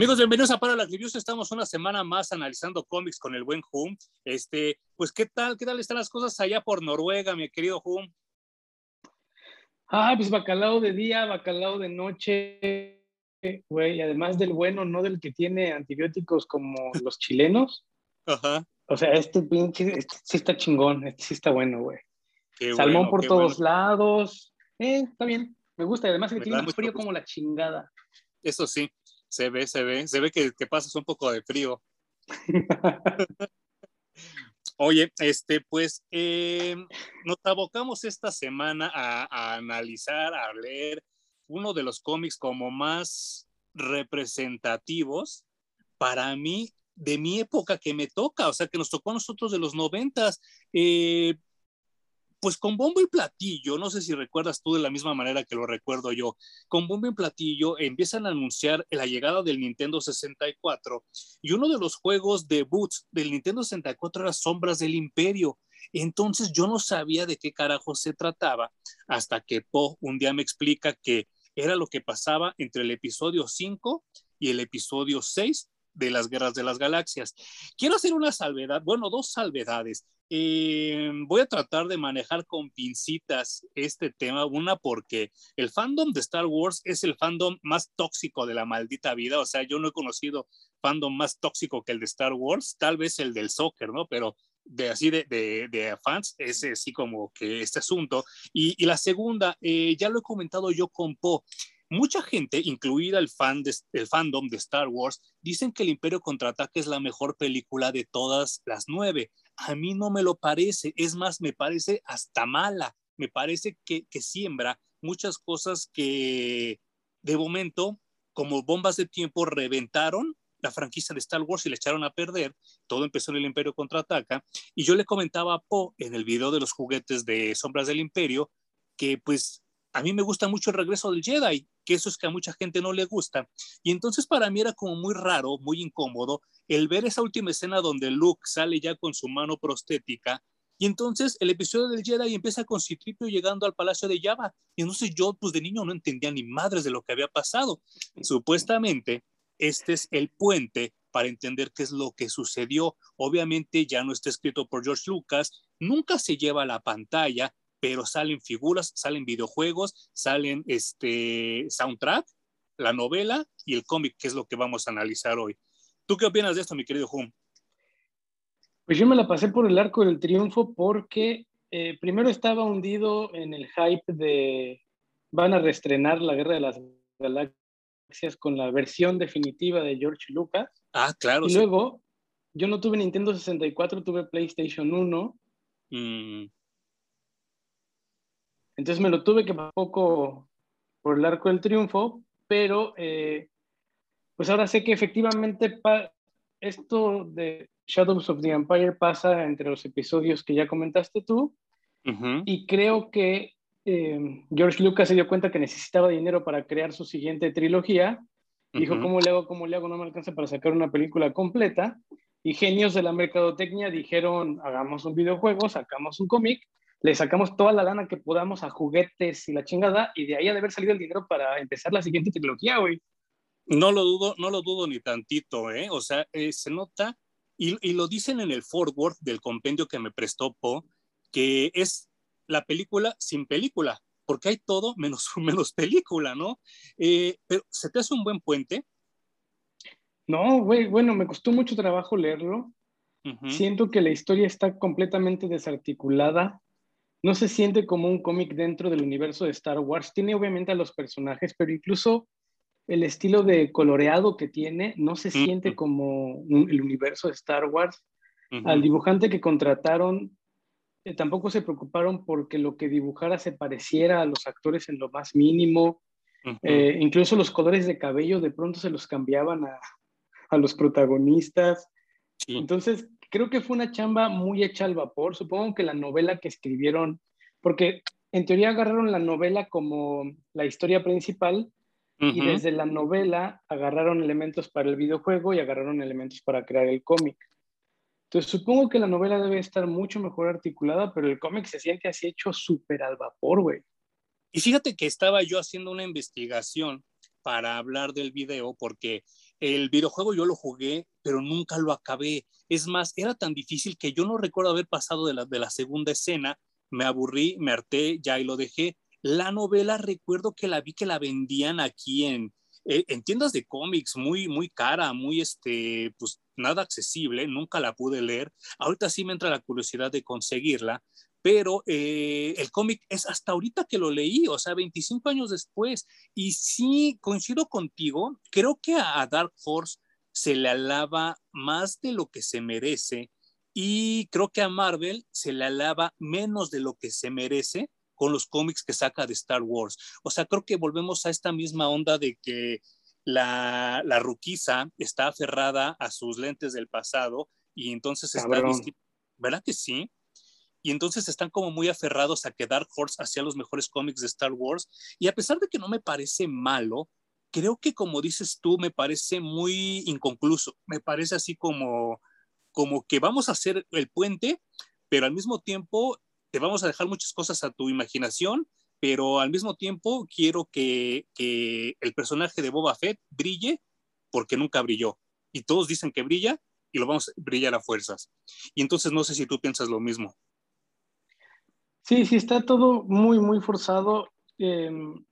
Amigos, bienvenidos a Para las Reviews. Estamos una semana más analizando cómics con el buen Hum. Este, pues, ¿qué tal? ¿Qué tal están las cosas allá por Noruega, mi querido Hum? Ah, pues bacalao de día, bacalao de noche, güey. Además del bueno, no del que tiene antibióticos como los chilenos. Ajá. O sea, este pinche, este sí está chingón, este sí está bueno, güey. Salmón por todos lados. Eh, está bien, me gusta. Además que tiene un frío como la chingada. Eso sí, se ve, se ve, se ve que, que pasas un poco de frío. Oye, este, pues eh, nos abocamos esta semana a, a, analizar, a leer uno de los cómics como más representativos para mí de mi época que me toca, o sea, que nos tocó a nosotros de los noventas. Eh, pues con bombo y platillo, no sé si recuerdas tú de la misma manera que lo recuerdo yo, con bombo y platillo empiezan a anunciar la llegada del Nintendo 64 y uno de los juegos debuts del Nintendo 64 era Sombras del Imperio. Entonces yo no sabía de qué carajo se trataba hasta que Po un día me explica que era lo que pasaba entre el episodio 5 y el episodio 6 de las guerras de las galaxias. Quiero hacer una salvedad, bueno, dos salvedades. Eh, voy a tratar de manejar con pincitas este tema, una porque el fandom de Star Wars es el fandom más tóxico de la maldita vida, o sea, yo no he conocido fandom más tóxico que el de Star Wars, tal vez el del soccer, ¿no? Pero de así de, de, fans, es así como que este asunto. Y, y la segunda, eh, ya lo he comentado yo con Po, Mucha gente, incluida el, fan de, fandom de Star Wars, dicen que el Imperio Contraataque es la mejor película de todas las nueve. A mí no me lo parece, es más, me parece hasta mala, me parece que, que siembra muchas cosas que de momento, como bombas de tiempo, reventaron la franquicia de Star Wars y le echaron a perder. Todo empezó en el Imperio Contraataca. Y yo le comentaba a Poe en el video de los juguetes de Sombras del Imperio que pues a mí me gusta mucho el regreso del Jedi, que eso es que a mucha gente no le gusta. Y entonces para mí era como muy raro, muy incómodo, el ver esa última escena donde Luke sale ya con su mano prostética. Y entonces el episodio del Jedi empieza con Citripio llegando al palacio de Java. Y entonces yo, pues de niño, no entendía ni madres de lo que había pasado. Supuestamente, este es el puente para entender qué es lo que sucedió. Obviamente ya no está escrito por George Lucas, nunca se lleva a la pantalla, pero salen figuras, salen videojuegos, salen este soundtrack, la novela y el cómic, que es lo que vamos a analizar hoy. ¿Tú qué opinas de esto, mi querido Hum? Pues yo me la pasé por el arco del triunfo porque eh, primero estaba hundido en el hype de van a reestrenar la Guerra de las Galaxias con la versión definitiva de George Lucas. Ah, claro. Y sí. luego, yo no tuve Nintendo 64, tuve PlayStation 1. Mm. Entonces me lo tuve que un poco por el arco del triunfo, pero eh, pues ahora sé que efectivamente esto de Shadows of the Empire pasa entre los episodios que ya comentaste tú, uh -huh. y creo que eh, George Lucas se dio cuenta que necesitaba dinero para crear su siguiente trilogía. Dijo, uh -huh. ¿cómo le hago? ¿Cómo le hago? No me alcanza para sacar una película completa. Y genios de la mercadotecnia dijeron, hagamos un videojuego, sacamos un cómic le sacamos toda la lana que podamos a juguetes y la chingada, y de ahí ha de haber salido el dinero para empezar la siguiente trilogía, güey. No lo dudo, no lo dudo ni tantito, ¿eh? O sea, eh, se nota, y, y, lo dicen en el forward del compendio que me prestó Po, que es la película sin película, porque hay todo menos, menos película, ¿no? Eh, pero, ¿se te hace un buen puente? No, güey, bueno, me costó mucho trabajo leerlo. Uh -huh. Siento que la historia está completamente desarticulada no se siente como un cómic dentro del universo de Star Wars. Tiene obviamente a los personajes, pero incluso el estilo de coloreado que tiene no se siente uh -huh. como un, el universo de Star Wars. Uh -huh. Al dibujante que contrataron eh, tampoco se preocuparon porque lo que dibujara se pareciera a los actores en lo más mínimo. Uh -huh. eh, incluso los colores de cabello de pronto se los cambiaban a, a los protagonistas. Sí. Entonces, creo que fue una chamba muy hecha al vapor. Supongo que la novela que escribieron, porque en teoría agarraron la novela como la historia principal uh -huh. y desde la novela agarraron elementos para el videojuego y agarraron elementos para crear el cómic. Entonces supongo que la novela debe estar mucho mejor articulada, pero el cómic se siente así hecho súper al vapor, güey. Y fíjate que estaba yo haciendo una investigación para hablar del video porque El videojuego yo lo jugué, pero nunca lo acabé. Es más, era tan difícil que yo no recuerdo haber pasado de la, de la segunda escena. Me aburrí, me harté, ya y lo dejé. La novela recuerdo que la vi que la vendían aquí en, eh, en tiendas de cómics muy, muy cara, muy, este, pues nada accesible, nunca la pude leer. Ahorita sí me entra la curiosidad de conseguirla, pero eh, el cómic es hasta ahorita que lo leí, o sea, 25 años después. Y sí, coincido contigo, creo que a, Dark Horse se le alaba más de lo que se merece y creo que a Marvel se le alaba menos de lo que se merece con los cómics que saca de Star Wars. O sea, creo que volvemos a esta misma onda de que la, la ruquiza está aferrada a sus lentes del pasado y entonces está... ¿Verdad que sí? Y entonces están como muy aferrados a que Dark Horse hacía los mejores cómics de Star Wars y a pesar de que no me parece malo, creo que como dices tú, me parece muy inconcluso, me parece así como, como que vamos a hacer el puente, pero al mismo tiempo te vamos a dejar muchas cosas a tu imaginación, pero al mismo tiempo quiero que, que el personaje de Boba Fett brille porque nunca brilló. Y todos dicen que brilla y lo vamos a brillar a fuerzas. Y entonces no sé si tú piensas lo mismo. Sí, sí, está todo muy, muy forzado. Em,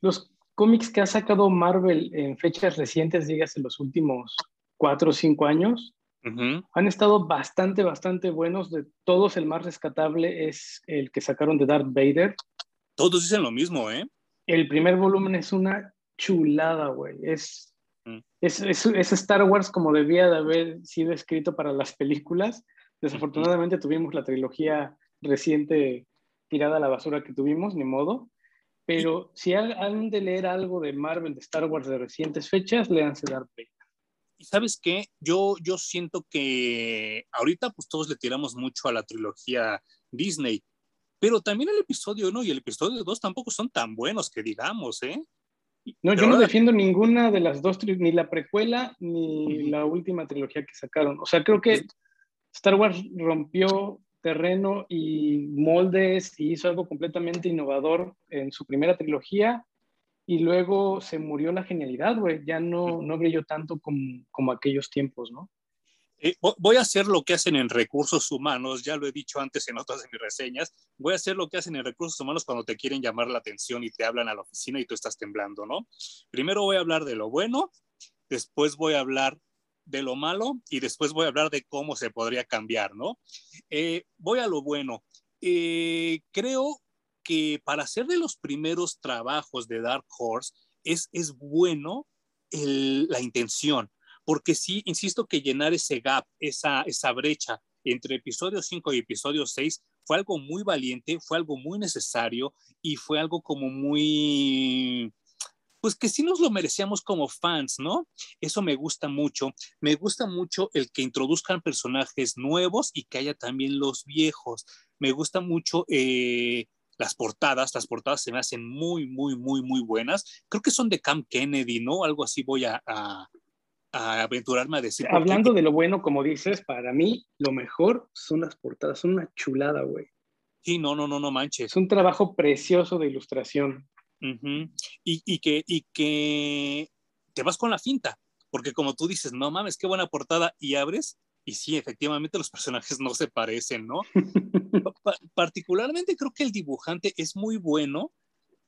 los cómics que ha sacado Marvel en fechas recientes, dígase los últimos cuatro o cinco años, han estado bastante, bastante buenos. De todos, el más rescatable es el que sacaron de Darth Vader. Todos dicen lo mismo, ¿eh? El primer volumen es una chulada, güey. Es, mm. es, es, es, Star Wars como debía de haber sido escrito para las películas. Desafortunadamente tuvimos la trilogía reciente tirada a la basura que tuvimos, ni modo. Pero si han de leer algo de Marvel, de Star Wars de recientes fechas, léanse Darth Vader. Y sabes qué, yo, yo siento que ahorita pues todos le tiramos mucho a la trilogía Disney, pero también el episodio 1 y el episodio 2 tampoco son tan buenos que digamos, ¿eh? No, yo no defiendo ninguna de las dos, ni la precuela ni la última trilogía que sacaron. O sea, creo que Star Wars rompió terreno y moldes y hizo algo completamente innovador en su primera trilogía y luego se murió la genialidad, güey, ya no, no brilló tanto como, como aquellos tiempos, ¿no? Eh, voy a hacer lo que hacen en recursos humanos, ya lo he dicho antes en otras de mis reseñas, voy a hacer lo que hacen en recursos humanos cuando te quieren llamar la atención y te hablan a la oficina y tú estás temblando, ¿no? Primero voy a hablar de lo bueno, después voy a hablar de lo malo y después voy a hablar de cómo se podría cambiar, ¿no? Eh, voy a lo bueno. Eh, creo que para ser de los primeros trabajos de Dark Horse es, es bueno la intención, porque sí, insisto que llenar ese gap, esa, esa brecha entre episodio 5 y episodio 6 fue algo muy valiente, fue algo muy necesario y fue algo como muy pues que sí nos lo merecíamos como fans, ¿no? Eso me gusta mucho. Me gusta mucho el que introduzcan personajes nuevos y que haya también los viejos. Me gusta mucho eh, las portadas. Las portadas se me hacen muy, muy, muy, muy buenas. Creo que son de Cam Kennedy, ¿no? Algo así voy a, aventurarme a decir. Hablando de lo bueno, como dices, para mí lo mejor son las portadas. Son una chulada, güey. Sí, no, no, no, no manches. Es un trabajo precioso de ilustración y, que, y que te vas con la finta, porque como tú dices, no mames, qué buena portada, y abres, y sí, efectivamente los personajes no se parecen, ¿no? particularmente creo que el dibujante es muy bueno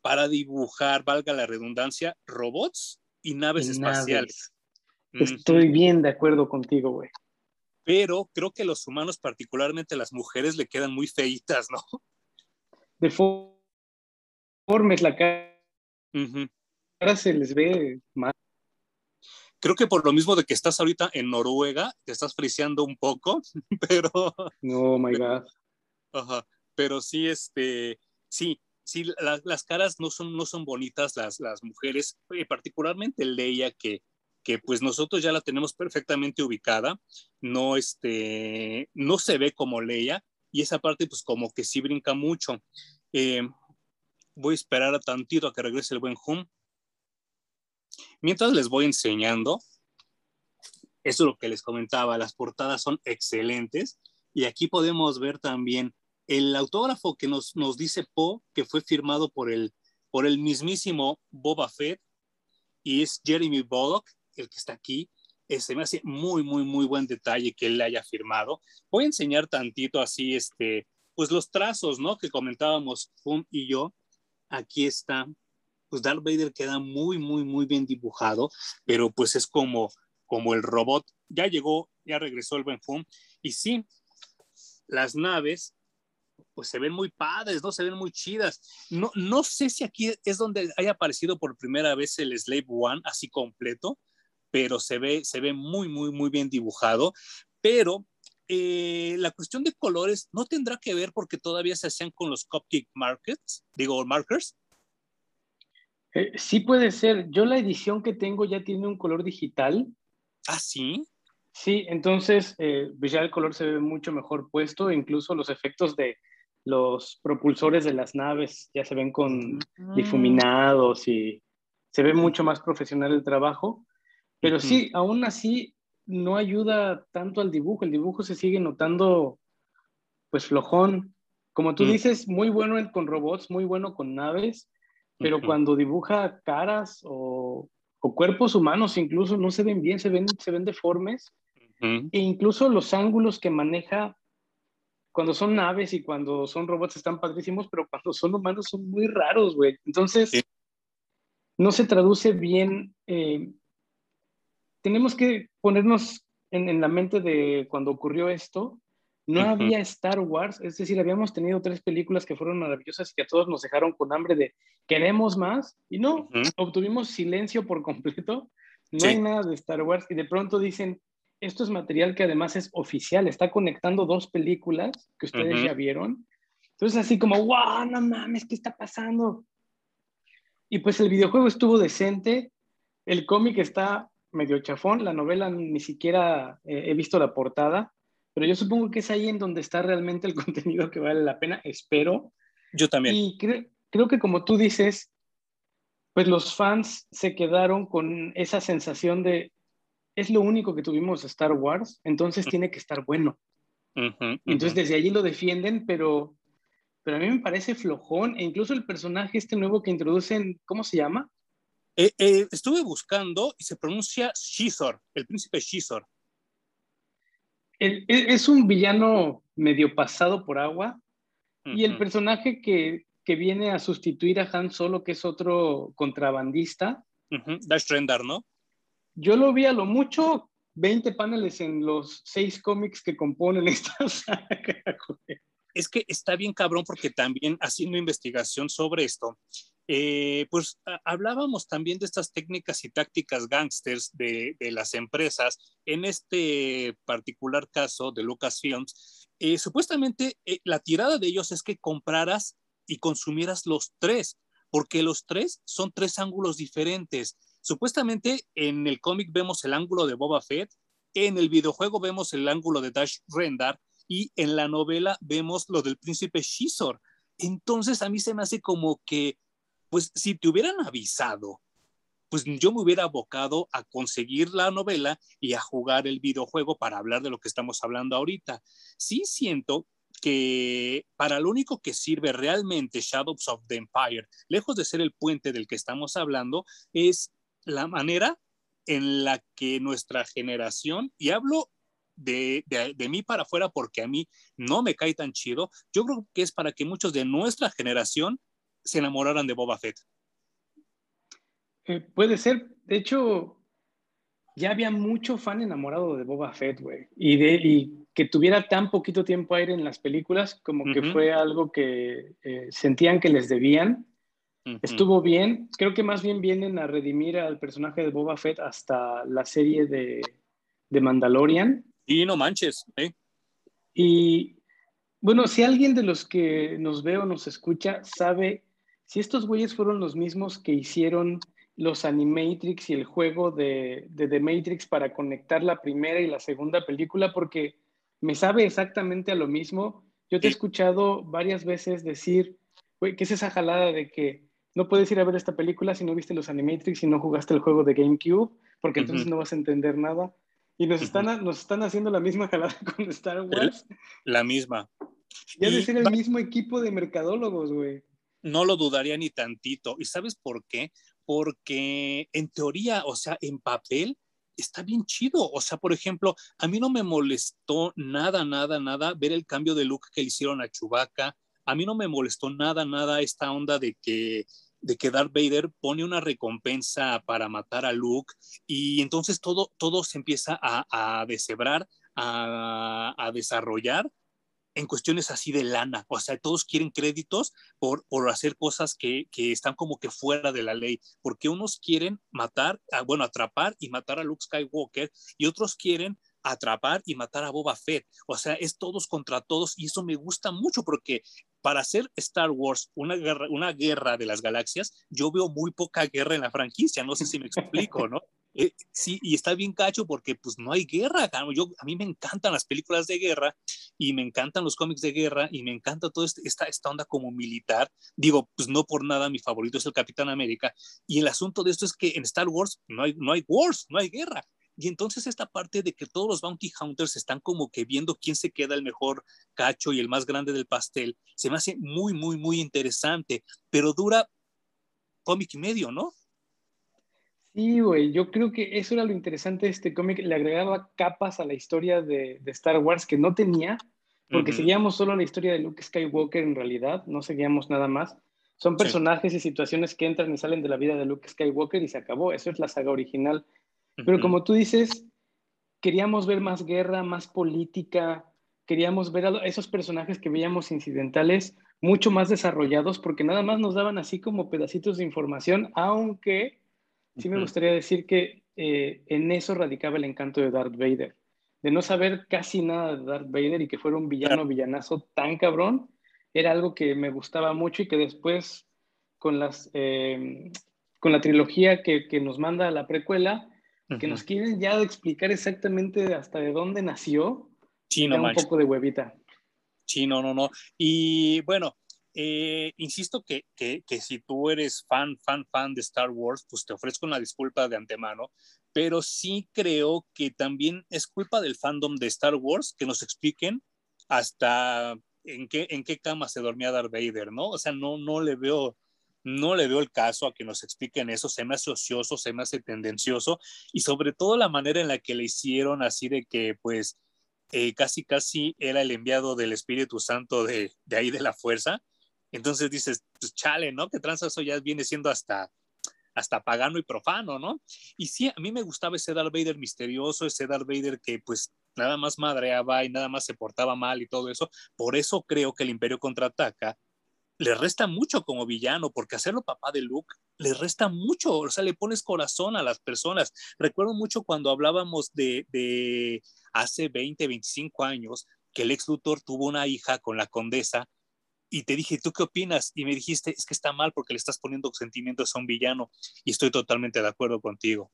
para dibujar, valga la redundancia, robots y naves espaciales. Estoy bien de acuerdo contigo, güey. Pero creo que los humanos, particularmente las mujeres, le quedan muy feitas, ¿no? De la cara, se les ve mal. Creo que por lo mismo de que estás ahorita en Noruega, te estás friseando un poco, pero... Oh, my God. Ajá, pero sí, este, sí, sí, las caras no son, no son bonitas las, las mujeres, eh, particularmente Leia, que, que pues nosotros ya la tenemos perfectamente ubicada, no, este, no se ve como Leia, y esa parte pues como que sí brinca mucho. Eh, voy a esperar a tantito a que regrese el buen Hum. Mientras les voy enseñando, eso es lo que les comentaba, las portadas son excelentes y aquí podemos ver también el autógrafo que nos, nos dice Poe, que fue firmado por el, por el mismísimo Boba Fett y es Jeremy Bullock, el que está aquí, se me hace muy, muy, muy buen detalle que él le haya firmado. Voy a enseñar tantito así, este, pues los trazos, ¿no? Que comentábamos Fum y yo. Aquí está. Pues Darth Vader queda muy, muy, muy bien dibujado, pero pues es como, como el robot. Ya llegó, ya regresó el buen Fum. Y sí, las naves pues se ven muy padres, ¿no? Se ven muy chidas. No, no sé si aquí es donde haya aparecido por primera vez el Slave One así completo, pero se ve, se ve muy, muy, muy bien dibujado. Pero eh, la cuestión de colores no tendrá que ver porque todavía se hacían con los cupcake markets, digo, markers. Eh, sí puede ser. Yo la edición que tengo ya tiene un color digital. Ah, sí. Sí, entonces eh, pues ya el color se ve mucho mejor puesto, incluso los efectos de los propulsores de las naves ya se ven con mm. difuminados y se ve mucho más profesional el trabajo. Pero sí, aún así no ayuda tanto al dibujo. El dibujo se sigue notando pues flojón. Como tú mm. dices, muy bueno con robots, muy bueno con naves, pero cuando dibuja caras o, cuerpos humanos incluso no se ven bien, se ven, se ven deformes. E incluso los ángulos que maneja cuando son naves y cuando son robots están padrísimos, pero cuando son humanos son muy raros, güey. Entonces, no se traduce bien eh, tenemos que ponernos en, la mente de cuando ocurrió esto, no había Star Wars, es decir, habíamos tenido tres películas que fueron maravillosas y que a todos nos dejaron con hambre de queremos más, y no, obtuvimos silencio por completo, no hay nada de Star Wars, y de pronto dicen, esto es material que además es oficial, está conectando dos películas que ustedes ya vieron. Entonces así como, wow, no mames, ¿qué está pasando? Y pues el videojuego estuvo decente, el cómic está medio chafón, la novela ni siquiera eh, he visto la portada, pero yo supongo que es ahí en donde está realmente el contenido que vale la pena, espero. Yo también. Y creo que como tú dices, pues los fans se quedaron con esa sensación de, es lo único que tuvimos Star Wars, entonces tiene que estar bueno. Entonces desde allí lo defienden, pero, pero a mí me parece flojón, e incluso el personaje este nuevo que introducen, ¿cómo se llama? Eh, eh, estuve buscando y se pronuncia Shizor, el príncipe Shizor. es un villano medio pasado por agua y el personaje que, viene a sustituir a Han Solo, que es otro contrabandista. Dash Rendar, ¿no? Yo lo vi a lo mucho 20 paneles en los seis cómics que componen esta saga. Es que está bien cabrón porque también haciendo investigación sobre esto, eh, pues hablábamos también de estas técnicas y tácticas gangsters de, las empresas. En este particular caso de Lucasfilms, eh, supuestamente eh, la tirada de ellos es que compraras y consumieras los tres, porque los tres son tres ángulos diferentes. Supuestamente en el cómic vemos el ángulo de Boba Fett, en el videojuego vemos el ángulo de Dash Rendar y en la novela vemos lo del príncipe Shizor. Entonces a mí se me hace como que pues si te hubieran avisado, pues yo me hubiera abocado a conseguir la novela y a jugar el videojuego para hablar de lo que estamos hablando ahorita. Sí siento que para lo único que sirve realmente Shadows of the Empire, lejos de ser el puente del que estamos hablando, es la manera en la que nuestra generación, y hablo de, de, mí para afuera porque a mí no me cae tan chido, yo creo que es para que muchos de nuestra generación se enamoraran de Boba Fett. Eh, puede ser. De hecho, ya había mucho fan enamorado de Boba Fett, güey. Y, de, que tuviera tan poquito tiempo aire en las películas, como que fue algo que eh, sentían que les debían. Estuvo bien. Creo que más bien vienen a redimir al personaje de Boba Fett hasta la serie de, de Mandalorian. Y no manches, ¿eh? Y bueno, si alguien de los que nos ve o nos escucha sabe si estos güeyes fueron los mismos que hicieron los Animatrix y el juego de, The Matrix para conectar la primera y la segunda película, porque me sabe exactamente a lo mismo. Yo te he escuchado varias veces decir, güey, ¿qué es esa jalada de que no puedes ir a ver esta película si no viste los Animatrix y no jugaste el juego de GameCube, porque entonces no vas a entender nada? Y nos están, nos están haciendo la misma jalada con Star Wars. La misma. Ya de ser el mismo equipo de mercadólogos, güey no lo dudaría ni tantito. ¿Y sabes por qué? porque en teoría, o sea, en papel, está bien chido. O sea, por ejemplo, a mí no me molestó nada, nada, nada ver el cambio de look que le hicieron a Chewbacca. A mí no me molestó nada, nada esta onda de que de que Darth Vader pone una recompensa para matar a Luke y entonces todo, todo se empieza a, deshebrar, a desarrollar en cuestiones así de lana. O sea, todos quieren créditos por, por hacer cosas que, que, están como que fuera de la ley, porque unos quieren matar, bueno, atrapar y matar a Luke Skywalker y otros quieren atrapar y matar a Boba Fett. O sea, es todos contra todos y eso me gusta mucho porque para hacer Star Wars una guerra, una guerra de las galaxias, yo veo muy poca guerra en la franquicia, no sé si me explico, ¿no? Eh, sí, y está bien cacho porque pues no hay guerra. Yo, a mí me encantan las películas de guerra y me encantan los cómics de guerra y me encanta toda este, esta, esta onda como militar. Digo, pues no por nada mi favorito es el Capitán América. Y el asunto de esto es que en Star Wars no hay, no hay wars, no hay guerra. Y entonces esta parte de que todos los bounty hunters están como que viendo quién se queda el mejor cacho y el más grande del pastel, se me hace muy, muy, muy interesante, pero dura cómic y medio, ¿no? Sí, güey, yo creo que eso era lo interesante de este cómic, le agregaba capas a la historia de, Star Wars que no tenía, porque seguíamos solo la historia de Luke Skywalker en realidad, no seguíamos nada más. Son personajes y situaciones que entran y salen de la vida de Luke Skywalker y se acabó, eso es la saga original. Pero como tú dices, queríamos ver más guerra, más política, queríamos ver a esos personajes que veíamos incidentales mucho más desarrollados, porque nada más nos daban así como pedacitos de información, aunque sí me gustaría decir que eh, en eso radicaba el encanto de Darth Vader. De no saber casi nada de Darth Vader y que fuera un villano, villanazo tan cabrón, era algo que me gustaba mucho y que después con, las, eh, con la trilogía que, que, nos manda la precuela, que nos quieren ya explicar exactamente hasta de dónde nació, sí, no un poco de huevita. Sí, no, no, no. Y bueno, eh, insisto que, que, que, si tú eres fan, fan, fan de Star Wars, pues te ofrezco una disculpa de antemano, pero sí creo que también es culpa del fandom de Star Wars que nos expliquen hasta en qué, en qué cama se dormía Darth Vader, ¿no? O sea, no, no le veo, no le veo el caso a que nos expliquen eso, se me hace ocioso, se me hace tendencioso y sobre todo la manera en la que le hicieron así de que pues eh, casi casi era el enviado del Espíritu Santo de, de ahí de la fuerza entonces dices, pues chale, ¿no? Que tranza eso ya viene siendo hasta, hasta pagano y profano, ¿no? Y sí, a mí me gustaba ese Darth Vader misterioso, ese Darth Vader que pues nada más madreaba y nada más se portaba mal y todo eso. Por eso creo que el Imperio contraataca le resta mucho como villano, porque hacerlo papá de Luke le resta mucho, o sea, le pones corazón a las personas. Recuerdo mucho cuando hablábamos de, de hace 20, 25 años, que el ex Luthor tuvo una hija con la condesa y te dije, ¿tú qué opinas? Y me dijiste, es que está mal porque le estás poniendo sentimientos a un villano. Y estoy totalmente de acuerdo contigo.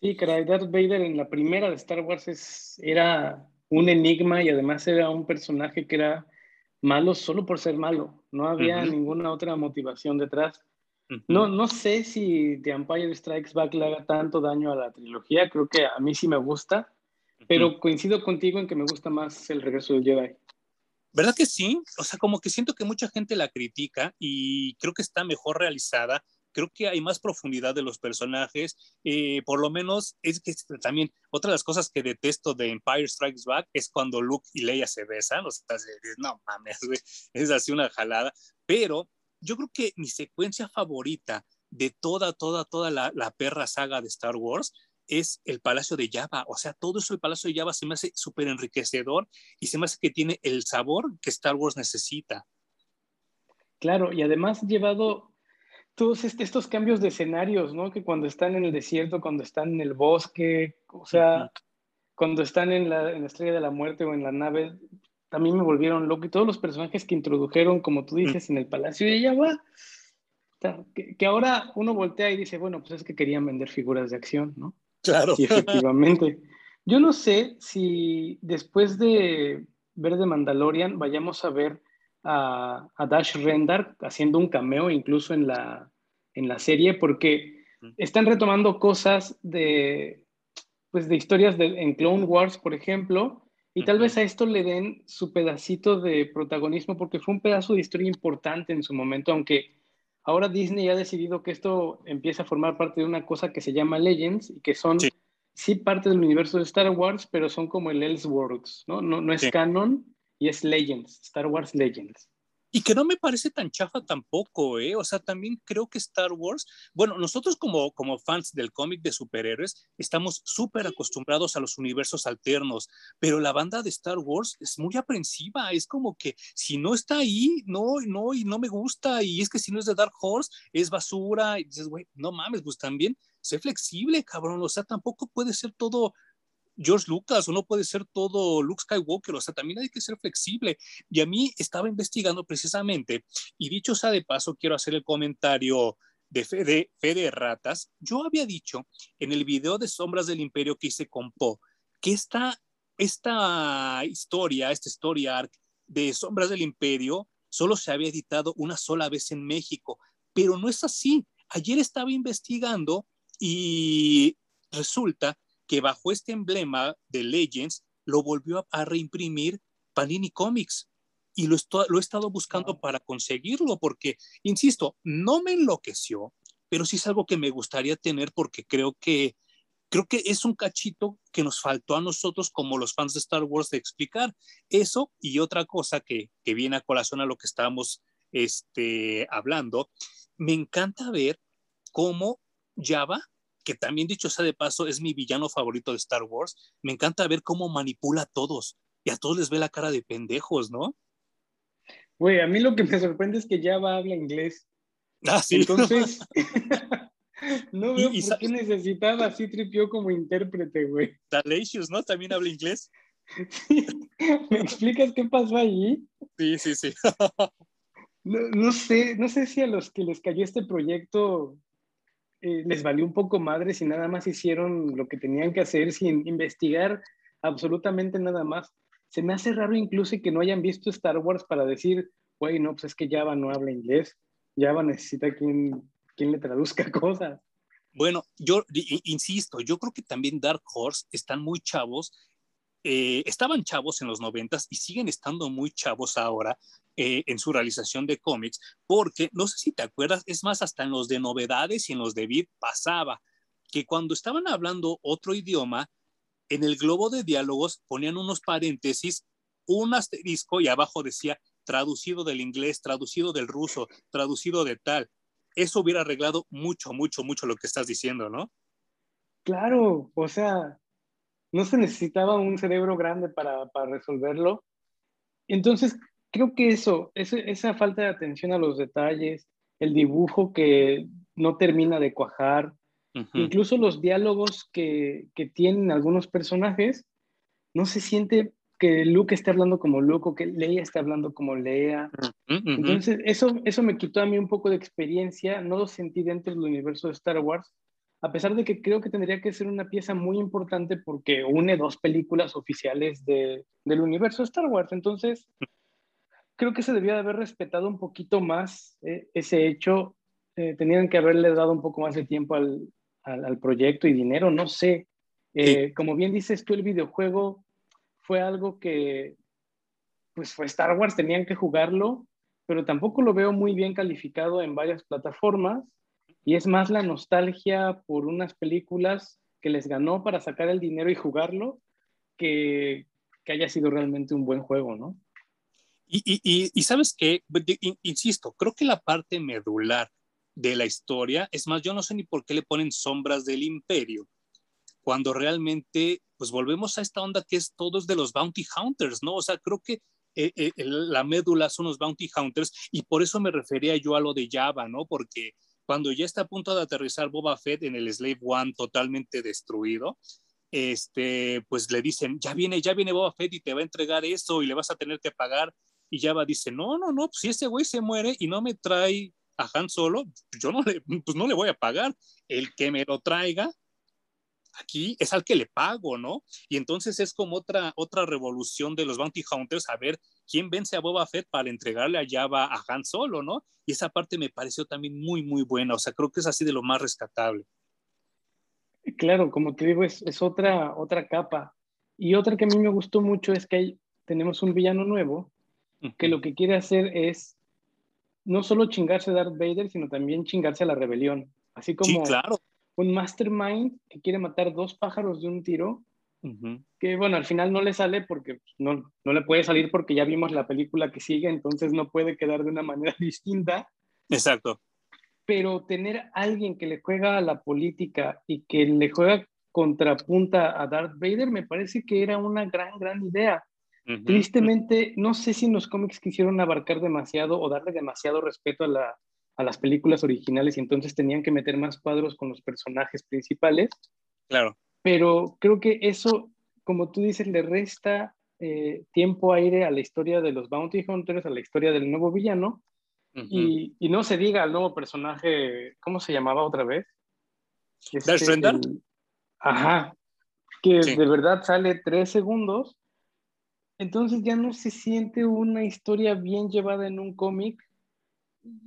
Sí, caray, Darth Vader en la primera de Star Wars es, era un enigma y además era un personaje que era malo solo por ser malo. No había ninguna otra motivación detrás. No, no sé si The Empire Strikes Back le haga tanto daño a la trilogía. Creo que a mí sí me gusta, pero coincido contigo en que me gusta más el regreso del Jedi. ¿Verdad que sí? O sea, como que siento que mucha gente la critica y creo que está mejor realizada. Creo que hay más profundidad de los personajes. Eh, por lo menos es que también otra de las cosas que detesto de Empire Strikes Back es cuando Luke y Leia se besan. O sea, no mames, güey, es así una jalada. Pero yo creo que mi secuencia favorita de toda, toda, toda la perra saga de Star Wars es el Palacio de Java. O sea, todo eso el Palacio de Java se me hace súper enriquecedor y se me hace que tiene el sabor que Star Wars necesita. Claro, y además llevado todos estos cambios de escenarios, ¿no? Que cuando están en el desierto, cuando están en el bosque, o sea, cuando están en la, Estrella de la Muerte o en la nave, también me volvieron loco. Y todos los personajes que introdujeron, como tú dices, en el Palacio de Java, que, que, ahora uno voltea y dice, bueno, pues es que querían vender figuras de acción, ¿no? Claro. Sí, efectivamente. Yo no sé si después de ver The Mandalorian vayamos a ver a, Dash Rendar haciendo un cameo incluso en la, en la serie, porque están retomando cosas de, pues de historias de, en Clone Wars, por ejemplo, y tal vez a esto le den su pedacito de protagonismo, porque fue un pedazo de historia importante en su momento, aunque ahora Disney ha decidido que esto empieza a formar parte de una cosa que se llama Legends y que son sí, parte del universo de Star Wars, pero son como el Elseworlds, ¿no? No, no es canon y es Legends, Star Wars Legends. Y que no me parece tan chafa tampoco, ¿eh? O sea, también creo que Star Wars, bueno, nosotros como, como fans del cómic de superhéroes estamos súper acostumbrados a los universos alternos, pero la banda de Star Wars es muy aprensiva, es como que si no está ahí, no, no, y no me gusta, y es que si no es de Dark Horse, es basura, y dices, güey, no mames, pues también sé flexible, cabrón, o sea, tampoco puede ser todo George Lucas o no puede ser todo Luke Skywalker, o sea, también hay que ser flexible. Y a mí estaba investigando precisamente, y dicho sea de paso, quiero hacer el comentario de Fede, Fede Ratas. Yo había dicho en el video de Sombras del Imperio que hice con Po, que esta, esta historia, esta historia arc de Sombras del Imperio, solo se había editado una sola vez en México, pero no es así. Ayer estaba investigando y resulta que bajo este emblema de Legends lo volvió a, reimprimir Panini Comics y lo, lo he estado buscando para conseguirlo porque, insisto, no me enloqueció, pero sí es algo que me gustaría tener porque creo que creo que es un cachito que nos faltó a nosotros como los fans de Star Wars de explicar eso y otra cosa que, que viene a colación a lo que estábamos este, hablando. Me encanta ver cómo Java que también dicho sea de paso es mi villano favorito de Star Wars, me encanta ver cómo manipula a todos y a todos les ve la cara de pendejos, ¿no? Güey, a mí lo que me sorprende es que Java habla inglés. Ah, sí. Entonces, no veo por qué necesitaba así tripió como intérprete, güey. Dalatius, ¿no? También habla inglés. ¿Me explicas qué pasó allí? Sí, sí, sí. no, no, sé, no sé si a los que les cayó este proyecto eh, les valió un poco madre si nada más hicieron lo que tenían que hacer sin investigar absolutamente nada más. Se me hace raro incluso que no hayan visto Star Wars para decir, güey, no, pues es que Java no habla inglés, Java necesita quien, quien le traduzca cosas. Bueno, yo insisto, yo creo que también Dark Horse están muy chavos eh, estaban chavos en los noventas y siguen estando muy chavos ahora eh, en su realización de cómics, porque no sé si te acuerdas, es más, hasta en los de novedades y en los de Vid pasaba que cuando estaban hablando otro idioma, en el globo de diálogos ponían unos paréntesis, un asterisco y abajo decía traducido del inglés, traducido del ruso, traducido de tal. Eso hubiera arreglado mucho, mucho, mucho lo que estás diciendo, ¿no? Claro, o sea, no se necesitaba un cerebro grande para, para resolverlo. Entonces, creo que eso, esa falta de atención a los detalles, el dibujo que no termina de cuajar, incluso los diálogos que, que, tienen algunos personajes, no se siente que Luke esté hablando como Luke o que Leia esté hablando como Leia. Entonces, eso, eso me quitó a mí un poco de experiencia, no lo sentí dentro del universo de Star Wars, a pesar de que creo que tendría que ser una pieza muy importante porque une dos películas oficiales de, del universo Star Wars. Entonces, creo que se debía de haber respetado un poquito más eh, ese hecho. Eh, tenían que haberle dado un poco más de tiempo al, al, proyecto y dinero, no sé. Eh, como bien dices tú, el videojuego fue algo que, pues fue Star Wars, tenían que jugarlo, pero tampoco lo veo muy bien calificado en varias plataformas y es más la nostalgia por unas películas que les ganó para sacar el dinero y jugarlo que, que haya sido realmente un buen juego, ¿no? Y, y, sabes qué, insisto, creo que la parte medular de la historia, es más, yo no sé ni por qué le ponen sombras del imperio, cuando realmente, pues volvemos a esta onda que es todos de los bounty hunters, ¿no? O sea, creo que eh, eh, la médula son los bounty hunters y por eso me refería yo a lo de Java, ¿no? Porque cuando ya está a punto de aterrizar Boba Fett en el Slave One totalmente destruido, este, pues le dicen, ya viene, ya viene Boba Fett y te va a entregar eso y le vas a tener que pagar. Y Java dice, no, no, no, pues si ese güey se muere y no me trae a Han Solo, yo no le, pues no le voy a pagar. El que me lo traiga, aquí es al que le pago, ¿no? Y entonces es como otra, otra revolución de los Bounty Hunters a ver quién vence a Boba Fett para entregarle a Java a Han Solo, ¿no? Y esa parte me pareció también muy, muy buena, o sea, creo que es así de lo más rescatable. Claro, como te digo, es, es otra, otra capa. Y otra que a mí me gustó mucho es que hay, tenemos un villano nuevo que lo que quiere hacer es no solo chingarse a Darth Vader, sino también chingarse a la rebelión. Así como claro. un mastermind que quiere matar dos pájaros de un tiro, que bueno, al final no le sale porque no, no le puede salir porque ya vimos la película que sigue, entonces no puede quedar de una manera distinta. Exacto. Pero tener alguien que le juega a la política y que le juega contrapunta a Darth Vader me parece que era una gran, gran idea. Tristemente, no sé si en los cómics quisieron abarcar demasiado o darle demasiado respeto a, la, a las películas originales y entonces tenían que meter más cuadros con los personajes principales. Claro. Pero creo que eso, como tú dices, le resta eh, tiempo aire a la historia de los Bounty Hunters, a la historia del nuevo villano. y, y, no se diga al nuevo personaje, ¿cómo se llamaba otra vez? Este, Ajá, que de verdad sale tres segundos. Entonces ya no se siente una historia bien llevada en un cómic.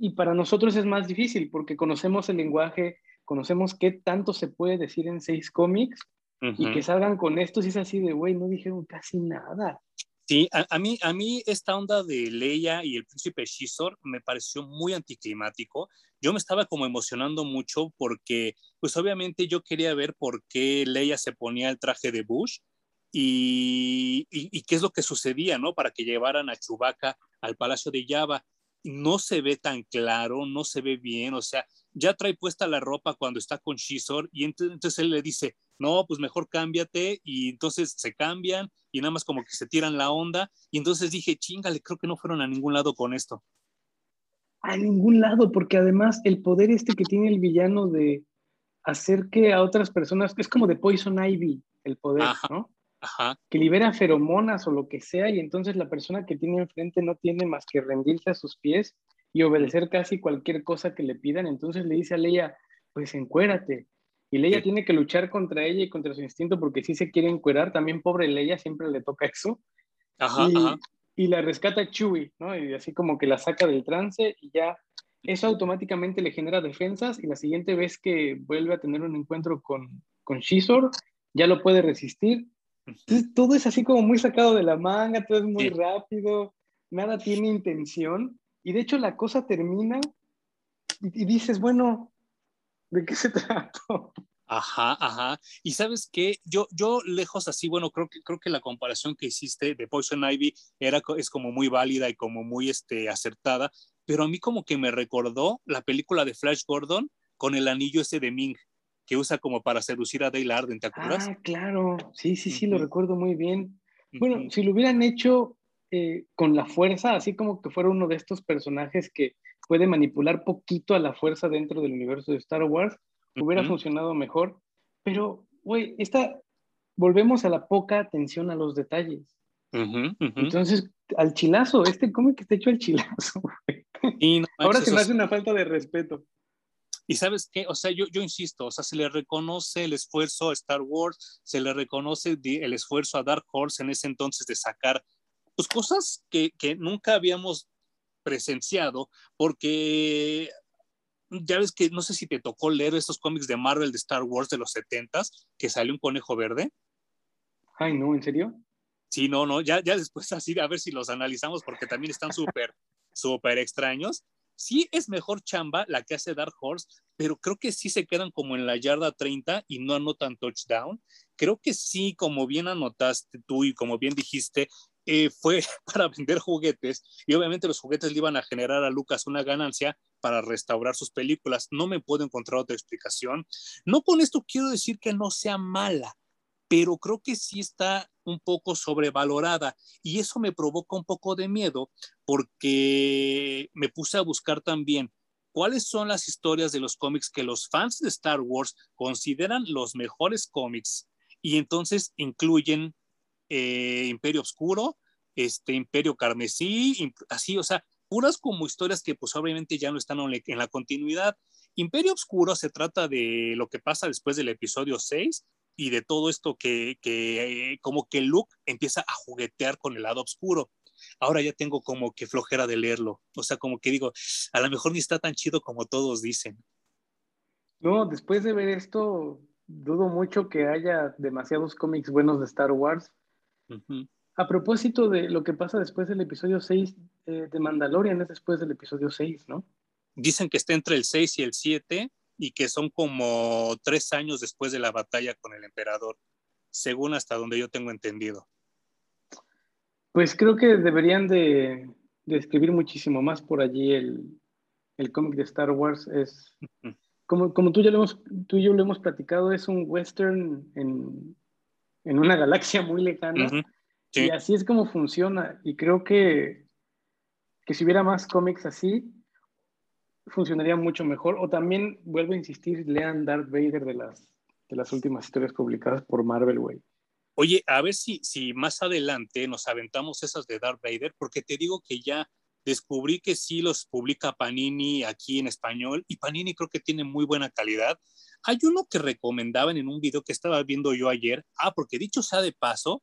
Y para nosotros es más difícil porque conocemos el lenguaje, conocemos qué tanto se puede decir en seis cómics y que salgan con esto si es así de, güey, no dijeron casi nada. Sí, a, mí, a mí esta onda de Leia y el príncipe Shizor me pareció muy anticlimático. Yo me estaba como emocionando mucho porque, pues obviamente yo quería ver por qué Leia se ponía el traje de Bush y, qué es lo que sucedía, ¿no? Para que llevaran a Chubaca al Palacio de Java. No se ve tan claro, no se ve bien, o sea, ya trae puesta la ropa cuando está con Shizor y entonces él le dice, no, pues mejor cámbiate y entonces se cambian y nada más como que se tiran la onda y entonces dije, chingale, creo que no fueron a ningún lado con esto. A ningún lado, porque además el poder este que tiene el villano de hacer que a otras personas, es como de Poison Ivy, el poder, ¿no? que libera feromonas o lo que sea, y entonces la persona que tiene enfrente no tiene más que rendirse a sus pies y obedecer casi cualquier cosa que le pidan. Entonces le dice a Leia, pues encuérate. Y Leia tiene que luchar contra ella y contra su instinto porque si se quiere encuerar, también pobre Leia siempre le toca eso. y, la rescata Chewie, ¿no? Y así como que la saca del trance y ya. Eso automáticamente le genera defensas y la siguiente vez que vuelve a tener un encuentro con, con Shizor, ya lo puede resistir. Todo es así como muy sacado de la manga, todo es muy rápido, nada tiene intención. Y de hecho la cosa termina y, dices, bueno, ¿de qué se trata? Ajá, ajá. Y sabes qué, yo, yo lejos así, bueno, creo que, creo que la comparación que hiciste de Poison Ivy era, es como muy válida y como muy este, acertada, pero a mí como que me recordó la película de Flash Gordon con el anillo ese de Ming que usa como para seducir a Dale Arden, ¿te acuerdas? Ah, claro, sí, sí, sí, lo recuerdo muy bien. Bueno, si lo hubieran hecho eh, con la fuerza, así como que fuera uno de estos personajes que puede manipular poquito a la fuerza dentro del universo de Star Wars, hubiera funcionado mejor. Pero, güey, esta, volvemos a la poca atención a los detalles. Entonces, al chilazo, este cómic está hecho al chilazo. Ahora se me hace una falta de respeto. Y sabes qué, o sea, yo, yo insisto, o sea, se le reconoce el esfuerzo a Star Wars, se le reconoce el esfuerzo a Dark Horse en ese entonces de sacar pues, cosas que, que nunca habíamos presenciado, porque ya ves que no sé si te tocó leer estos cómics de Marvel de Star Wars de los 70 que salió un conejo verde. Ay, no, ¿en serio? Sí, no, no, ya, ya después así, a ver si los analizamos porque también están súper, súper extraños sí es mejor chamba la que hace Dark Horse, pero creo que sí se quedan como en la yarda 30 y no anotan touchdown. Creo que sí, como bien anotaste tú y como bien dijiste, eh, fue para vender juguetes y obviamente los juguetes le iban a generar a Lucas una ganancia para restaurar sus películas. No me puedo encontrar otra explicación. No con esto quiero decir que no sea mala, pero creo que sí está un poco sobrevalorada y eso me provoca un poco de miedo porque me puse a buscar también cuáles son las historias de los cómics que los fans de Star Wars consideran los mejores cómics y entonces incluyen eh, Imperio Oscuro, este Imperio Carmesí, así, o sea, puras como historias que pues obviamente ya no están en la continuidad. Imperio Oscuro se trata de lo que pasa después del episodio 6 y de todo esto que, que como que Luke empieza a juguetear con el lado oscuro. Ahora ya tengo como que flojera de leerlo. O sea, como que digo, a lo mejor ni está tan chido como todos dicen. No, después de ver esto, dudo mucho que haya demasiados cómics buenos de Star Wars. A propósito de lo que pasa después del episodio 6, eh, de Mandalorian es después del episodio 6, ¿no? Dicen que está entre el 6 y el 7 y que son como tres años después de la batalla con el emperador, según hasta donde yo tengo entendido. Pues creo que deberían de, escribir muchísimo más por allí el, cómic de Star Wars. Es, como, como tú, ya lo hemos, tú y yo lo hemos platicado, es un western en, una galaxia muy lejana. Y así es como funciona. Y creo que, que si hubiera más cómics así, funcionaría mucho mejor. O también, vuelvo a insistir, lean Darth Vader de las, de las últimas historias publicadas por Marvel, güey. Oye, a ver si, si más adelante nos aventamos esas de Darth Vader, porque te digo que ya descubrí que sí los publica Panini aquí en español y Panini creo que tiene muy buena calidad. Hay uno que recomendaban en un video que estaba viendo yo ayer. Ah, porque dicho sea de paso,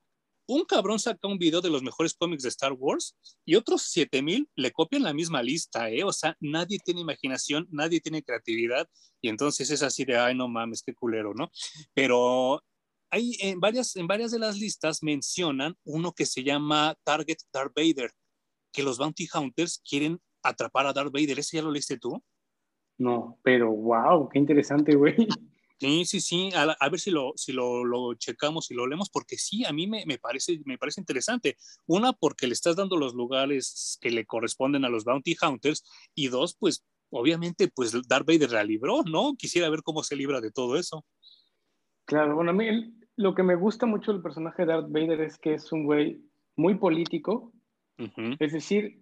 un cabrón saca un video de los mejores cómics de Star Wars y otros 7000 le copian la misma lista, ¿eh? O sea, nadie tiene imaginación, nadie tiene creatividad y entonces es así de, ay, no mames, qué culero, ¿no? Pero hay en varias, en varias de las listas mencionan uno que se llama Target Darth Vader, que los Bounty Hunters quieren atrapar a Darth Vader. ¿Ese ya lo leíste tú? No, pero wow, qué interesante, güey. Sí, sí, sí, a, ver si, lo, si lo, lo, checamos y lo leemos, porque sí, a mí me, me, parece, me parece interesante. Una, porque le estás dando los lugares que le corresponden a los Bounty Hunters, y dos, pues obviamente, pues Darth Vader la libró, ¿no? Quisiera ver cómo se libra de todo eso. Claro, bueno, a mí lo que me gusta mucho del personaje de Darth Vader es que es un güey muy político, es decir,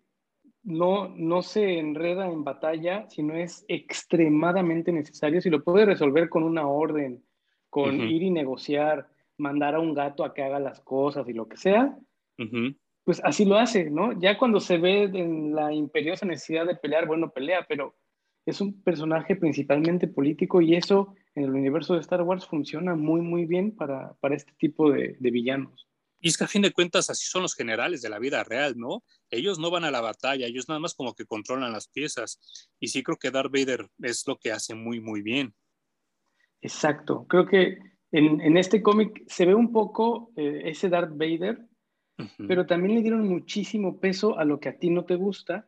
no, no se enreda en batalla si no es extremadamente necesario, si lo puede resolver con una orden, con ir y negociar, mandar a un gato a que haga las cosas y lo que sea, pues así lo hace, ¿no? Ya cuando se ve en la imperiosa necesidad de pelear, bueno, pelea, pero es un personaje principalmente político y eso en el universo de Star Wars funciona muy, muy bien para, este tipo de villanos. Y es que a fin de cuentas así son los generales de la vida real, ¿no? Ellos no van a la batalla, ellos nada más como que controlan las piezas. Y sí creo que Darth Vader es lo que hace muy, muy bien. Exacto. Creo que en, este cómic se ve un poco eh, ese Darth Vader, pero también le dieron muchísimo peso a lo que a ti no te gusta,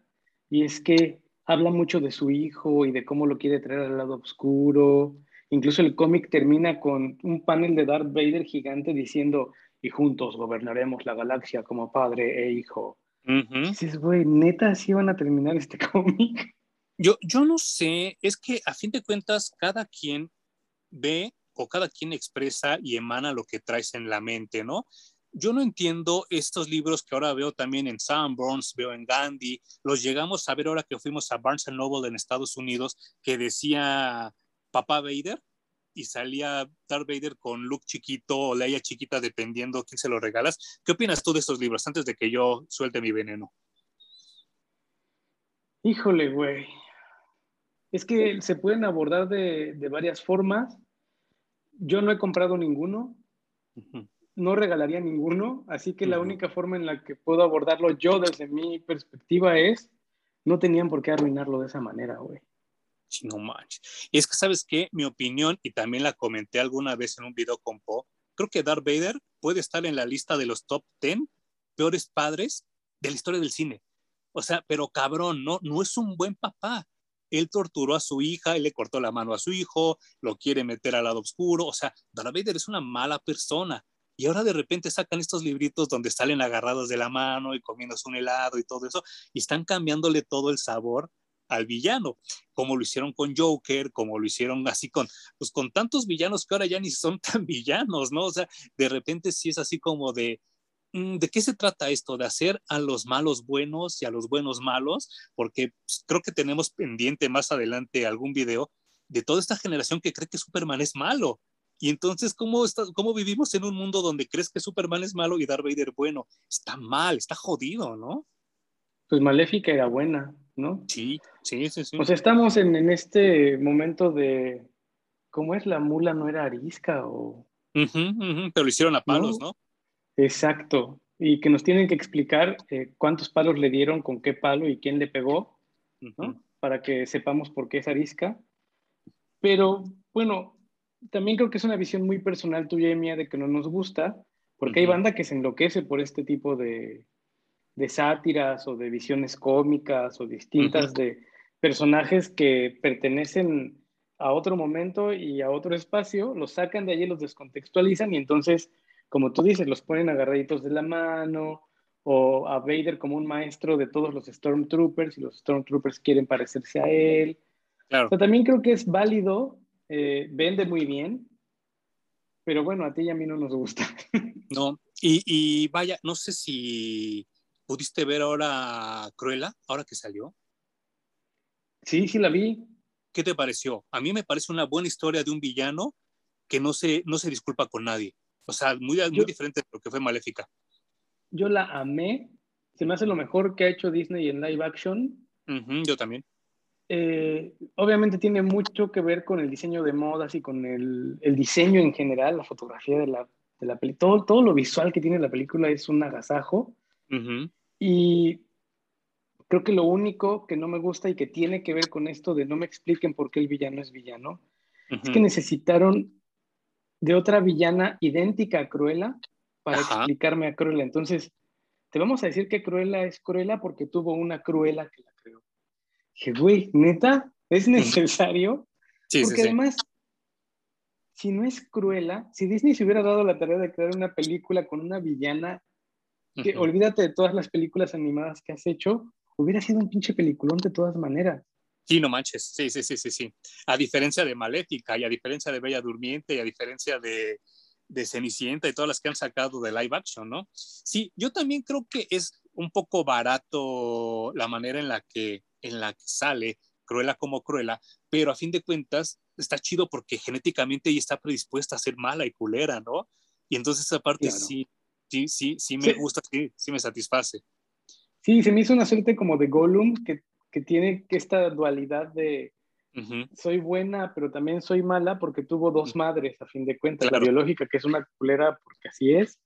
y es que habla mucho de su hijo y de cómo lo quiere traer al lado oscuro. Incluso el cómic termina con un panel de Darth Vader gigante diciendo, y juntos gobernaremos la galaxia como padre e hijo. Dices, güey, neta, así van a terminar este cómic. Yo, yo no sé, es que a fin de cuentas, cada quien ve o cada quien expresa y emana lo que traes en la mente, ¿no? Yo no entiendo estos libros que ahora veo también en Sanborns, veo en Gandhi, los llegamos a ver ahora que fuimos a Barnes Noble en Estados Unidos, que decía Papá Vader, y salía Darth Vader con Luke chiquito o Leia chiquita, dependiendo quién se lo regalas. ¿Qué opinas tú de estos libros antes de que yo suelte mi veneno? Híjole, güey. Es que se pueden abordar de, varias formas. Yo no he comprado ninguno. No regalaría ninguno. Así que la única forma en la que puedo abordarlo yo desde mi perspectiva es, no tenían por qué arruinarlo de esa manera, güey no manches. Y es que, ¿sabes qué? Mi opinión, y también la comenté alguna vez en un video con Po, creo que Darth Vader puede estar en la lista de los top 10 peores padres de la historia del cine. O sea, pero cabrón, no, no es un buen papá. Él torturó a su hija, él le cortó la mano a su hijo, lo quiere meter al lado oscuro. O sea, Darth Vader es una mala persona. Y ahora de repente sacan estos libritos donde salen agarrados de la mano y comiéndose un helado y todo eso, y están cambiándole todo el sabor al villano, como lo hicieron con Joker, como lo hicieron así con, pues con tantos villanos que ahora ya ni son tan villanos, ¿no? O sea, de repente sí es así como de, mm, ¿de qué se trata esto? ¿De hacer a los malos buenos y a los buenos malos? Porque pues, creo que tenemos pendiente más adelante algún video de toda esta generación que cree que Superman es malo. Y entonces, ¿cómo, está, ¿cómo vivimos en un mundo donde crees que Superman es malo y Darth Vader bueno? Está mal, está jodido, ¿no? Pues Maléfica era buena. ¿No? Sí, sí, sí, sí. O sea, estamos en, este momento de, ¿cómo es? La mula no era arisca o... pero lo hicieron a palos, ¿no? Exacto. Y que nos tienen que explicar eh, cuántos palos le dieron, con qué palo y quién le pegó, ¿no? Para que sepamos por qué es arisca. Pero, bueno, también creo que es una visión muy personal tuya y mía de que no nos gusta, porque hay banda que se enloquece por este tipo de, de sátiras o de visiones cómicas o distintas de personajes que pertenecen a otro momento y a otro espacio, los sacan de allí, los descontextualizan y entonces, como tú dices, los ponen agarraditos de la mano o a Vader como un maestro de todos los Stormtroopers y los Stormtroopers quieren parecerse a él. Claro. también creo que es válido, eh, vende muy bien, pero bueno, a ti y a mí no nos gusta. No, y, y vaya, no sé si pudiste ver ahora Cruella, ahora que salió. Sí, sí la vi. ¿Qué te pareció? A mí me parece una buena historia de un villano que no se, no se disculpa con nadie. O sea, muy, muy diferente de lo que fue Maléfica. Yo la amé. Se me hace lo mejor que ha hecho Disney en live action. yo también. Eh, obviamente tiene mucho que ver con el diseño de modas y con el, el diseño en general, la fotografía de la, de la película. Todo, todo, lo visual que tiene la película es un agasajo. Y creo que lo único que no me gusta y que tiene que ver con esto de no me expliquen por qué el villano es villano, es que necesitaron de otra villana idéntica a Cruella para explicarme a Cruella. Entonces, te vamos a decir que Cruella es Cruella porque tuvo una Cruella que la creó. Dije, güey, neta, es necesario. Sí, porque además, si no es Cruella, si Disney se hubiera dado la tarea de crear una película con una villana, que olvídate de todas las películas animadas que has hecho, hubiera sido un pinche peliculón de todas maneras. Sí, no manches, sí, sí, sí, sí, sí. A diferencia de Maléfica y a diferencia de Bella Durmiente y a diferencia de, de Cenicienta y todas las que han sacado de live action, ¿no? Sí, yo también creo que es un poco barato la manera en la que, en la que sale Cruella como Cruella, pero a fin de cuentas está chido porque genéticamente ella está predispuesta a ser mala y culera, ¿no? Y entonces esa parte sí, sí, sí, sí me gusta, sí, sí me satisface. Sí, se me hizo una suerte como de Gollum, que, que tiene esta dualidad de soy buena, pero también soy mala porque tuvo dos madres, a fin de cuentas. La biológica, que es una culera porque así es,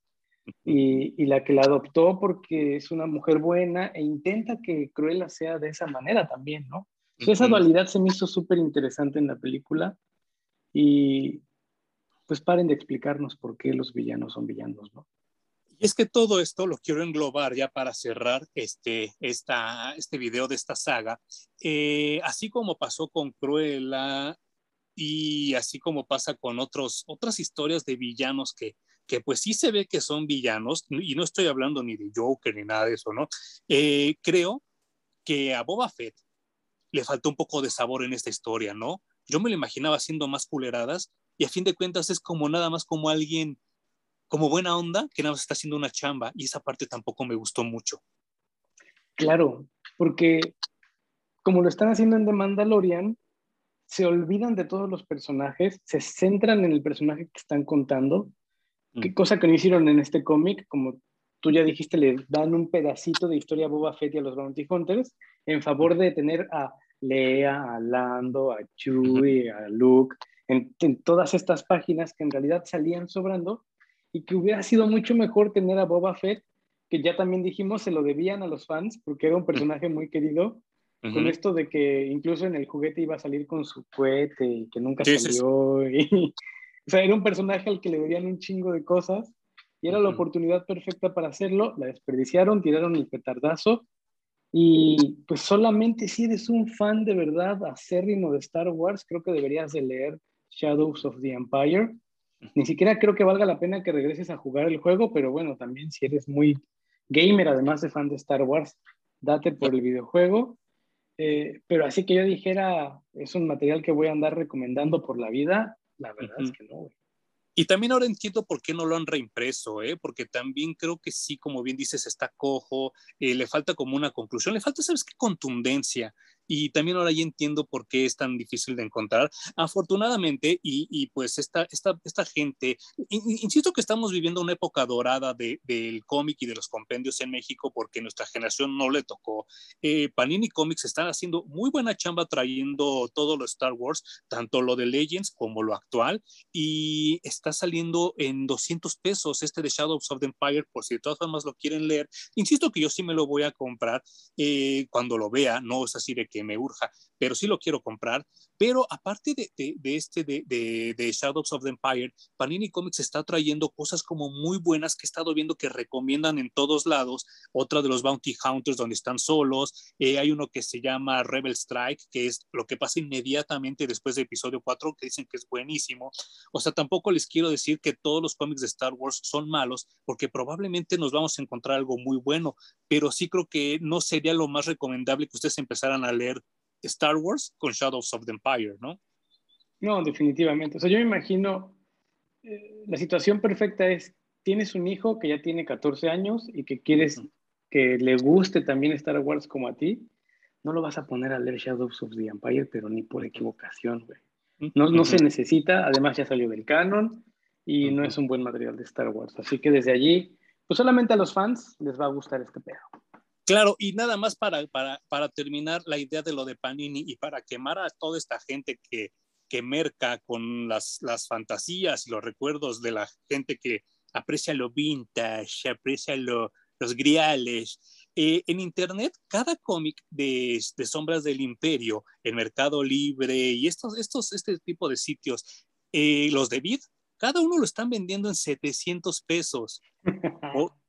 y, y, la que la adoptó porque es una mujer buena e intenta que Cruella sea de esa manera también, ¿no? Esa dualidad se me hizo súper interesante en la película y pues paren de explicarnos por qué los villanos son villanos, ¿no? Y es que todo esto lo quiero englobar ya para cerrar este, esta, este video de esta saga. Eh, así como pasó con Cruella y así como pasa con otros, otras historias de villanos que, que pues sí se ve que son villanos, y no estoy hablando ni de Joker ni nada de eso, ¿no? Eh, creo que a Boba Fett le faltó un poco de sabor en esta historia, ¿no? Yo me lo imaginaba haciendo más culeradas y a fin de cuentas es como nada más como alguien como buena onda que nada más está haciendo una chamba y esa parte tampoco me gustó mucho. Claro, porque como lo están haciendo en The Mandalorian, se olvidan de todos los personajes, se centran en el personaje que están contando, qué mm. cosa que no hicieron en este cómic, como tú ya dijiste, le dan un pedacito de historia a Boba Fett y a los Bounty Hunters en favor de tener a Lea, a Lando, a Chewie, a Luke, en todas estas páginas que en realidad salían sobrando y que hubiera sido mucho mejor tener a Boba Fett, que ya también dijimos se lo debían a los fans porque era un personaje muy querido, con esto de que incluso en el juguete iba a salir con su cohete y que nunca salió. Y, o sea, era un personaje al que le debían un chingo de cosas y era la oportunidad perfecta para hacerlo, la desperdiciaron, tiraron el petardazo y pues solamente si eres un fan de verdad acérrimo de Star Wars, creo que deberías de leer Shadows of the Empire ni siquiera creo que valga la pena que regreses a jugar el juego, pero bueno, también si eres muy gamer, además de fan de Star Wars, date por el videojuego. Eh, pero así que yo dijera, es un material que voy a andar recomendando por la vida, la verdad es que no. Y también ahora entiendo por qué no lo han reimpreso, ¿eh? porque también creo que sí, como bien dices, está cojo, eh, le falta como una conclusión, le falta, ¿sabes qué? Contundencia y también ahora ya entiendo por qué es tan difícil de encontrar. Afortunadamente, y, y pues esta, esta, esta gente, insisto que estamos viviendo una época dorada de, del cómic y de los compendios en México porque nuestra generación no le tocó. Eh, Panini Comics están haciendo muy buena chamba trayendo todo lo Star Wars, tanto lo de Legends como lo actual, y está saliendo en 200 pesos este de Shadows of the Empire, por si de todas formas lo quieren leer. Insisto que yo sí me lo voy a comprar eh, cuando lo vea, no es así de que me urja, pero sí lo quiero comprar. Pero aparte de, este, de, de, Shadows of the Empire, Panini Comics está trayendo cosas como muy buenas que he estado viendo que recomiendan en todos lados. Otra de los Bounty Hunters donde están solos. Eh, hay uno que se llama Rebel Strike, que es lo que pasa inmediatamente después de episodio 4, que dicen que es buenísimo. O sea, tampoco les quiero decir que todos los cómics de Star Wars son malos, porque probablemente nos vamos a encontrar algo muy bueno, pero sí creo que no sería lo más recomendable que ustedes empezaran a leer Star Wars con Shadows of the Empire, ¿no? No, definitivamente. O sea, yo me imagino, eh, la situación perfecta es, tienes un hijo que ya tiene 14 años y que quieres que le guste también Star Wars como a ti, no lo vas a poner a leer Shadows of the Empire, pero ni por equivocación, güey. No, no se necesita, además ya salió del canon y no es un buen material de Star Wars. Así que desde allí, pues solamente a los fans les va a gustar este pedo. Claro, y nada más para, para, para, terminar la idea de lo de Panini y para quemar a toda esta gente que, que merca con las, las fantasías y los recuerdos de la gente que aprecia lo vintage, aprecia lo, los griales. Eh, en Internet, cada cómic de, de, Sombras del Imperio, el Mercado Libre y estos, estos, este tipo de sitios, eh, los de Vid, cada uno lo están vendiendo en 700 pesos.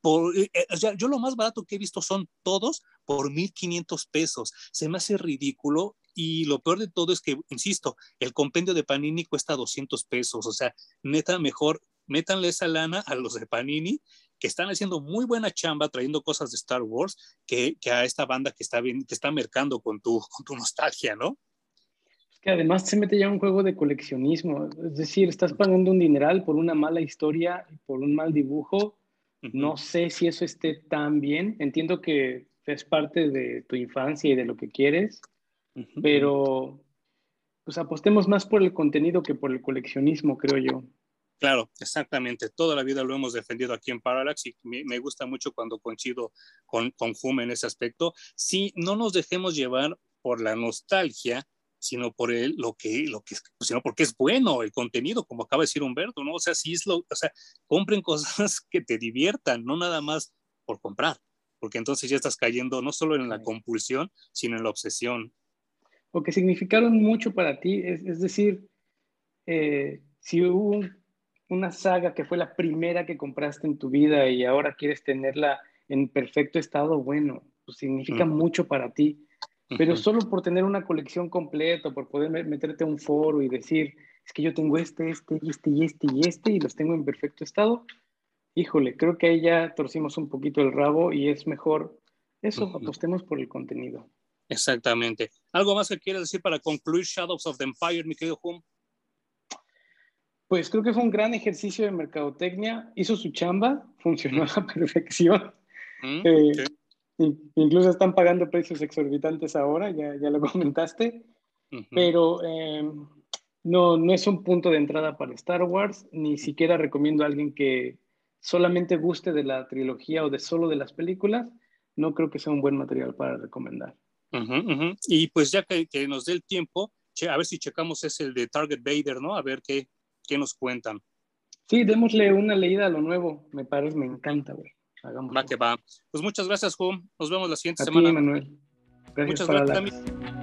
por, eh, eh, yo lo más barato que he visto son todos por 1.500 pesos. Se me hace ridículo y lo peor de todo es que, insisto, el compendio de Panini cuesta 200 pesos. O sea, neta, mejor métanle esa lana a los de Panini que están haciendo muy buena chamba trayendo cosas de Star Wars que, a esta banda que está, bien, que está mercando con tu, con tu nostalgia, ¿no? que además se mete ya un juego de coleccionismo, es decir, estás pagando un dineral por una mala historia, por un mal dibujo, no sé si eso esté tan bien. Entiendo que es parte de tu infancia y de lo que quieres, pero pues apostemos más por el contenido que por el coleccionismo, creo yo. Claro, exactamente. Toda la vida lo hemos defendido aquí en Parallax y me, gusta mucho cuando coincido con, con Hume en ese aspecto. Si no nos dejemos llevar por la nostalgia, sino por el, lo que, lo que, sino porque es bueno el contenido, como acaba de decir Humberto, ¿no? O sea, si es lo, o sea, compren cosas que te diviertan, no nada más por comprar, porque entonces ya estás cayendo no solo en la compulsión, sino en la obsesión. O que significaron mucho para ti, es, es decir, eh, si hubo una saga que fue la primera que compraste en tu vida y ahora quieres tenerla en perfecto estado, bueno, pues significa mucho para ti pero solo por tener una colección completa, por poder meterte a un foro y decir, es que yo tengo este, este, y este, y este, y este, y los tengo en perfecto estado, híjole, creo que ahí ya torcimos un poquito el rabo y es mejor eso, apostemos por el contenido. Exactamente. ¿Algo más que quieras decir para concluir Shadows of the Empire, mi querido Hum? Pues creo que fue un gran ejercicio de mercadotecnia, hizo su chamba, funcionó a la perfección. Eh, Incluso están pagando precios exorbitantes ahora, ya, ya lo comentaste, pero em, no, no es un punto de entrada para Star Wars, ni siquiera recomiendo a alguien que solamente guste de la trilogía o de solo de las películas, no creo que sea un buen material para recomendar. Y pues ya que, que, nos dé el tiempo, a ver si checamos ese el de Target Vader, ¿no? A ver qué, qué nos cuentan. Sí, démosle una leída a lo nuevo, me parece, me encanta, güey. Va que va. Pues muchas gracias, Juan. Nos vemos la siguiente semana. Manuel. muchas gracias.